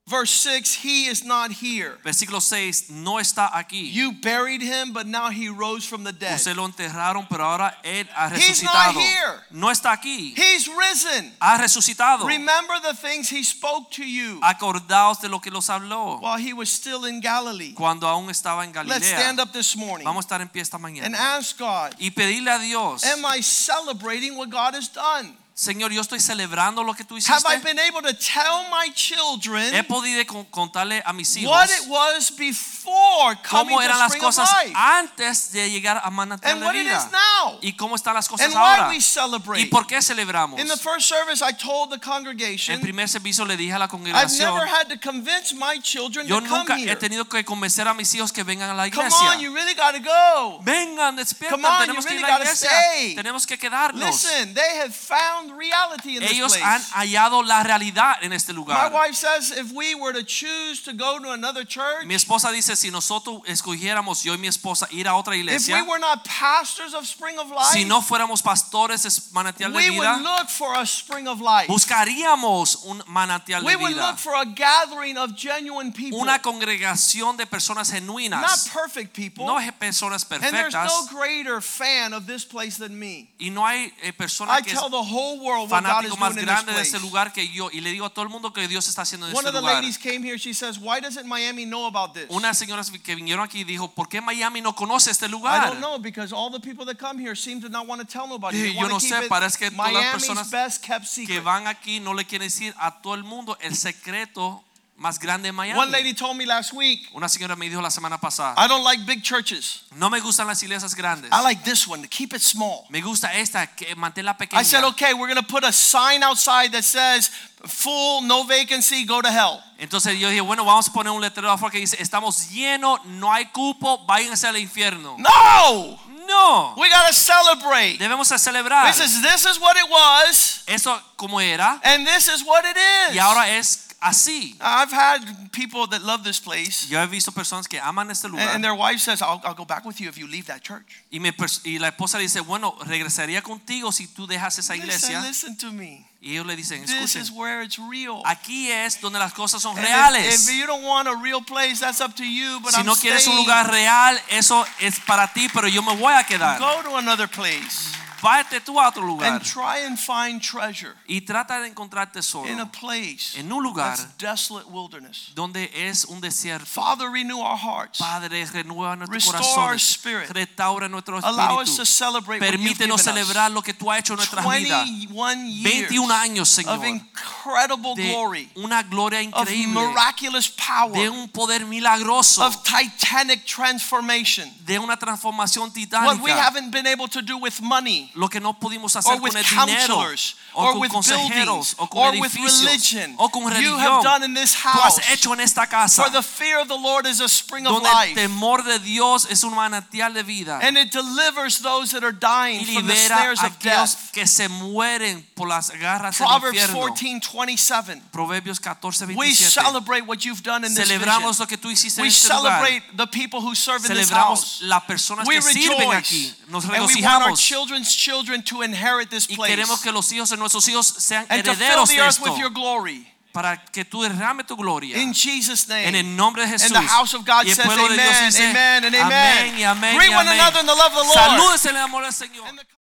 Speaker 1: Verse 6, he is not here.
Speaker 2: Versículo 6, no está aquí.
Speaker 1: You buried him, but now he rose from the dead.
Speaker 2: Usted lo enterraron, pero ahora él ha
Speaker 1: He's not here.
Speaker 2: No está aquí.
Speaker 1: He's risen.
Speaker 2: Ha resucitado.
Speaker 1: Remember the things he spoke to you
Speaker 2: Acordaos de lo que los habló
Speaker 1: while he was still in Galilee.
Speaker 2: cuando aún estaba en Galilea.
Speaker 1: Let's stand up this morning
Speaker 2: Vamos a estar en pie esta mañana.
Speaker 1: and ask God,
Speaker 2: y pedirle a Dios,
Speaker 1: am I celebrating what God has done?
Speaker 2: Señor, yo estoy celebrando lo que tú
Speaker 1: Have I been able to tell my
Speaker 2: He
Speaker 1: children
Speaker 2: podido con- contarle a mis hijos
Speaker 1: what it was before coming
Speaker 2: cómo
Speaker 1: to
Speaker 2: eran las
Speaker 1: Spring of
Speaker 2: cosas
Speaker 1: Life
Speaker 2: antes de llegar a manantial
Speaker 1: and
Speaker 2: de
Speaker 1: what it is now
Speaker 2: y cómo están las cosas
Speaker 1: and why
Speaker 2: ahora
Speaker 1: we
Speaker 2: y
Speaker 1: celebrate.
Speaker 2: por qué celebramos.
Speaker 1: In the first service, I told the
Speaker 2: En
Speaker 1: congregation,
Speaker 2: primer servicio le dije a la
Speaker 1: I've never had to convince my children
Speaker 2: yo
Speaker 1: to come
Speaker 2: nunca
Speaker 1: here.
Speaker 2: he tenido que convencer a mis hijos que vengan a la
Speaker 1: Come on, you really got to go.
Speaker 2: Vengan, despiertan,
Speaker 1: Come on,
Speaker 2: tenemos
Speaker 1: you
Speaker 2: que ir
Speaker 1: really
Speaker 2: a la
Speaker 1: gotta
Speaker 2: iglesia, tenemos que quedarnos.
Speaker 1: Listen, they have found found reality in this
Speaker 2: Ellos
Speaker 1: place.
Speaker 2: han hallado la realidad en este
Speaker 1: My
Speaker 2: lugar.
Speaker 1: wife says if we were to choose to go to another church,
Speaker 2: Mi esposa dice, si nosotros escogiéramos, yo y mi esposa, ir a otra iglesia,
Speaker 1: if we were not pastors of Spring of Life,
Speaker 2: si no fuéramos pastores es manantial de
Speaker 1: we would look for a Spring of Life.
Speaker 2: buscaríamos un manantial
Speaker 1: We
Speaker 2: de
Speaker 1: would
Speaker 2: vida.
Speaker 1: look for a gathering of genuine people,
Speaker 2: Una congregación de personas genuinas.
Speaker 1: not perfect people.
Speaker 2: no personas
Speaker 1: And there's no greater fan of this place than me.
Speaker 2: y no hay eh,
Speaker 1: I
Speaker 2: persona que
Speaker 1: tell the whole world what God is
Speaker 2: más
Speaker 1: doing in
Speaker 2: grande
Speaker 1: this place.
Speaker 2: lugar que yo, y le digo a todo el mundo que Dios está haciendo en
Speaker 1: One
Speaker 2: este
Speaker 1: of the
Speaker 2: lugar.
Speaker 1: ladies came here. She says, "Why doesn't Miami know about this?"
Speaker 2: Unas señoras que vinieron aquí dijo, ¿por qué Miami no conoce este
Speaker 1: I
Speaker 2: lugar?
Speaker 1: don't know because all the people that come here seem to not want to tell nobody. They
Speaker 2: yo no sé, parece que todas las personas que van aquí no le quieren decir a todo el mundo el secreto más grande de Miami.
Speaker 1: One lady told me last week,
Speaker 2: Una señora me dijo la semana pasada,
Speaker 1: "I don't like big churches.
Speaker 2: no me gustan las iglesias grandes.
Speaker 1: I like this one to keep it small."
Speaker 2: Me gusta esta que manténla
Speaker 1: I
Speaker 2: pequeña.
Speaker 1: said, "Okay, we're going to put a sign outside that says full, no vacancy, go to hell."
Speaker 2: Entonces yo dije, bueno, vamos a poner un letrero afuera que dice, estamos llenos, no hay cupo, váyanse al infierno.
Speaker 1: No!
Speaker 2: No,
Speaker 1: We got to celebrate.
Speaker 2: debemos de celebrar.
Speaker 1: This is this is what it was
Speaker 2: Eso como era
Speaker 1: and this is what it is.
Speaker 2: y ahora es así.
Speaker 1: I've had people that love this place
Speaker 2: Yo he visto personas que aman este
Speaker 1: and,
Speaker 2: lugar
Speaker 1: and their wife says, I'll, I'll go back with you if you leave that church.
Speaker 2: y, pers- y la esposa dice, bueno, regresaría contigo si tú dejas esa iglesia.
Speaker 1: listen to me.
Speaker 2: Y ellos le dicen,
Speaker 1: This is where it's real.
Speaker 2: aquí es donde las cosas son
Speaker 1: And if-
Speaker 2: reales.
Speaker 1: If, you don't want a real place, that's up to you. But
Speaker 2: Si
Speaker 1: I'm
Speaker 2: no quieres un
Speaker 1: staying.
Speaker 2: lugar real, eso es para ti, pero yo me voy a quedar.
Speaker 1: Go to another place
Speaker 2: Váyate tú a otro lugar
Speaker 1: and try and find treasure
Speaker 2: y trata de encontrar tesoro
Speaker 1: in a place
Speaker 2: en un lugar
Speaker 1: that's desolate wilderness.
Speaker 2: donde es un desierto.
Speaker 1: Father, renew our hearts.
Speaker 2: Padre, renueva nuestro
Speaker 1: Restore
Speaker 2: corazón,
Speaker 1: our spirit.
Speaker 2: restaura nuestro
Speaker 1: Allow us to celebrate
Speaker 2: Permítenos celebrar lo que tú has hecho en nuestras vidas.
Speaker 1: 21 years
Speaker 2: 21 años, Señor,
Speaker 1: of incredible glory,
Speaker 2: una gloria
Speaker 1: of
Speaker 2: increíble,
Speaker 1: miraculous
Speaker 2: de
Speaker 1: power,
Speaker 2: un poder milagroso,
Speaker 1: of titanic transformation.
Speaker 2: de una transformación
Speaker 1: What we haven't been able to do with money
Speaker 2: Lo que no pudimos
Speaker 1: or
Speaker 2: hacer
Speaker 1: with
Speaker 2: con el dinero,
Speaker 1: counselors
Speaker 2: o
Speaker 1: or
Speaker 2: con
Speaker 1: with
Speaker 2: consejeros, o con
Speaker 1: or with
Speaker 2: edificios,
Speaker 1: religion,
Speaker 2: o con
Speaker 1: you
Speaker 2: religión,
Speaker 1: have done in this
Speaker 2: tú has
Speaker 1: house.
Speaker 2: hecho en esta casa,
Speaker 1: For the fear of the Lord is a spring of
Speaker 2: donde el
Speaker 1: life,
Speaker 2: temor de Dios es un manantial de vida
Speaker 1: and it delivers those that are dying
Speaker 2: y
Speaker 1: from the snares
Speaker 2: a
Speaker 1: of
Speaker 2: aquellos
Speaker 1: death.
Speaker 2: que se mueren por las garras del
Speaker 1: Proverbs
Speaker 2: infierno.
Speaker 1: 14, 27.
Speaker 2: Proverbios 14,
Speaker 1: We celebrate what you've done in this
Speaker 2: Celebramos
Speaker 1: vision.
Speaker 2: lo que tú hiciste en
Speaker 1: We
Speaker 2: este lugar.
Speaker 1: celebrate the people who serve in this
Speaker 2: Celebramos
Speaker 1: house.
Speaker 2: las personas
Speaker 1: We
Speaker 2: que sirven aquí.
Speaker 1: rejoice.
Speaker 2: Nos
Speaker 1: And we want our
Speaker 2: regocijamos
Speaker 1: children's children to inherit this
Speaker 2: y
Speaker 1: place.
Speaker 2: queremos que los hijos de nuestros hijos sean
Speaker 1: And
Speaker 2: herederos de esto
Speaker 1: with your glory.
Speaker 2: para que tú derrame tu gloria.
Speaker 1: In Jesus' name.
Speaker 2: En el nombre de Jesús.
Speaker 1: And the house of God
Speaker 2: y el
Speaker 1: says
Speaker 2: pueblo de Dios
Speaker 1: amen,
Speaker 2: dice,
Speaker 1: amen, and amen.
Speaker 2: amén y amén
Speaker 1: Greet
Speaker 2: y
Speaker 1: one another in the love of the Lord.
Speaker 2: Salúdense en el amor del Señor.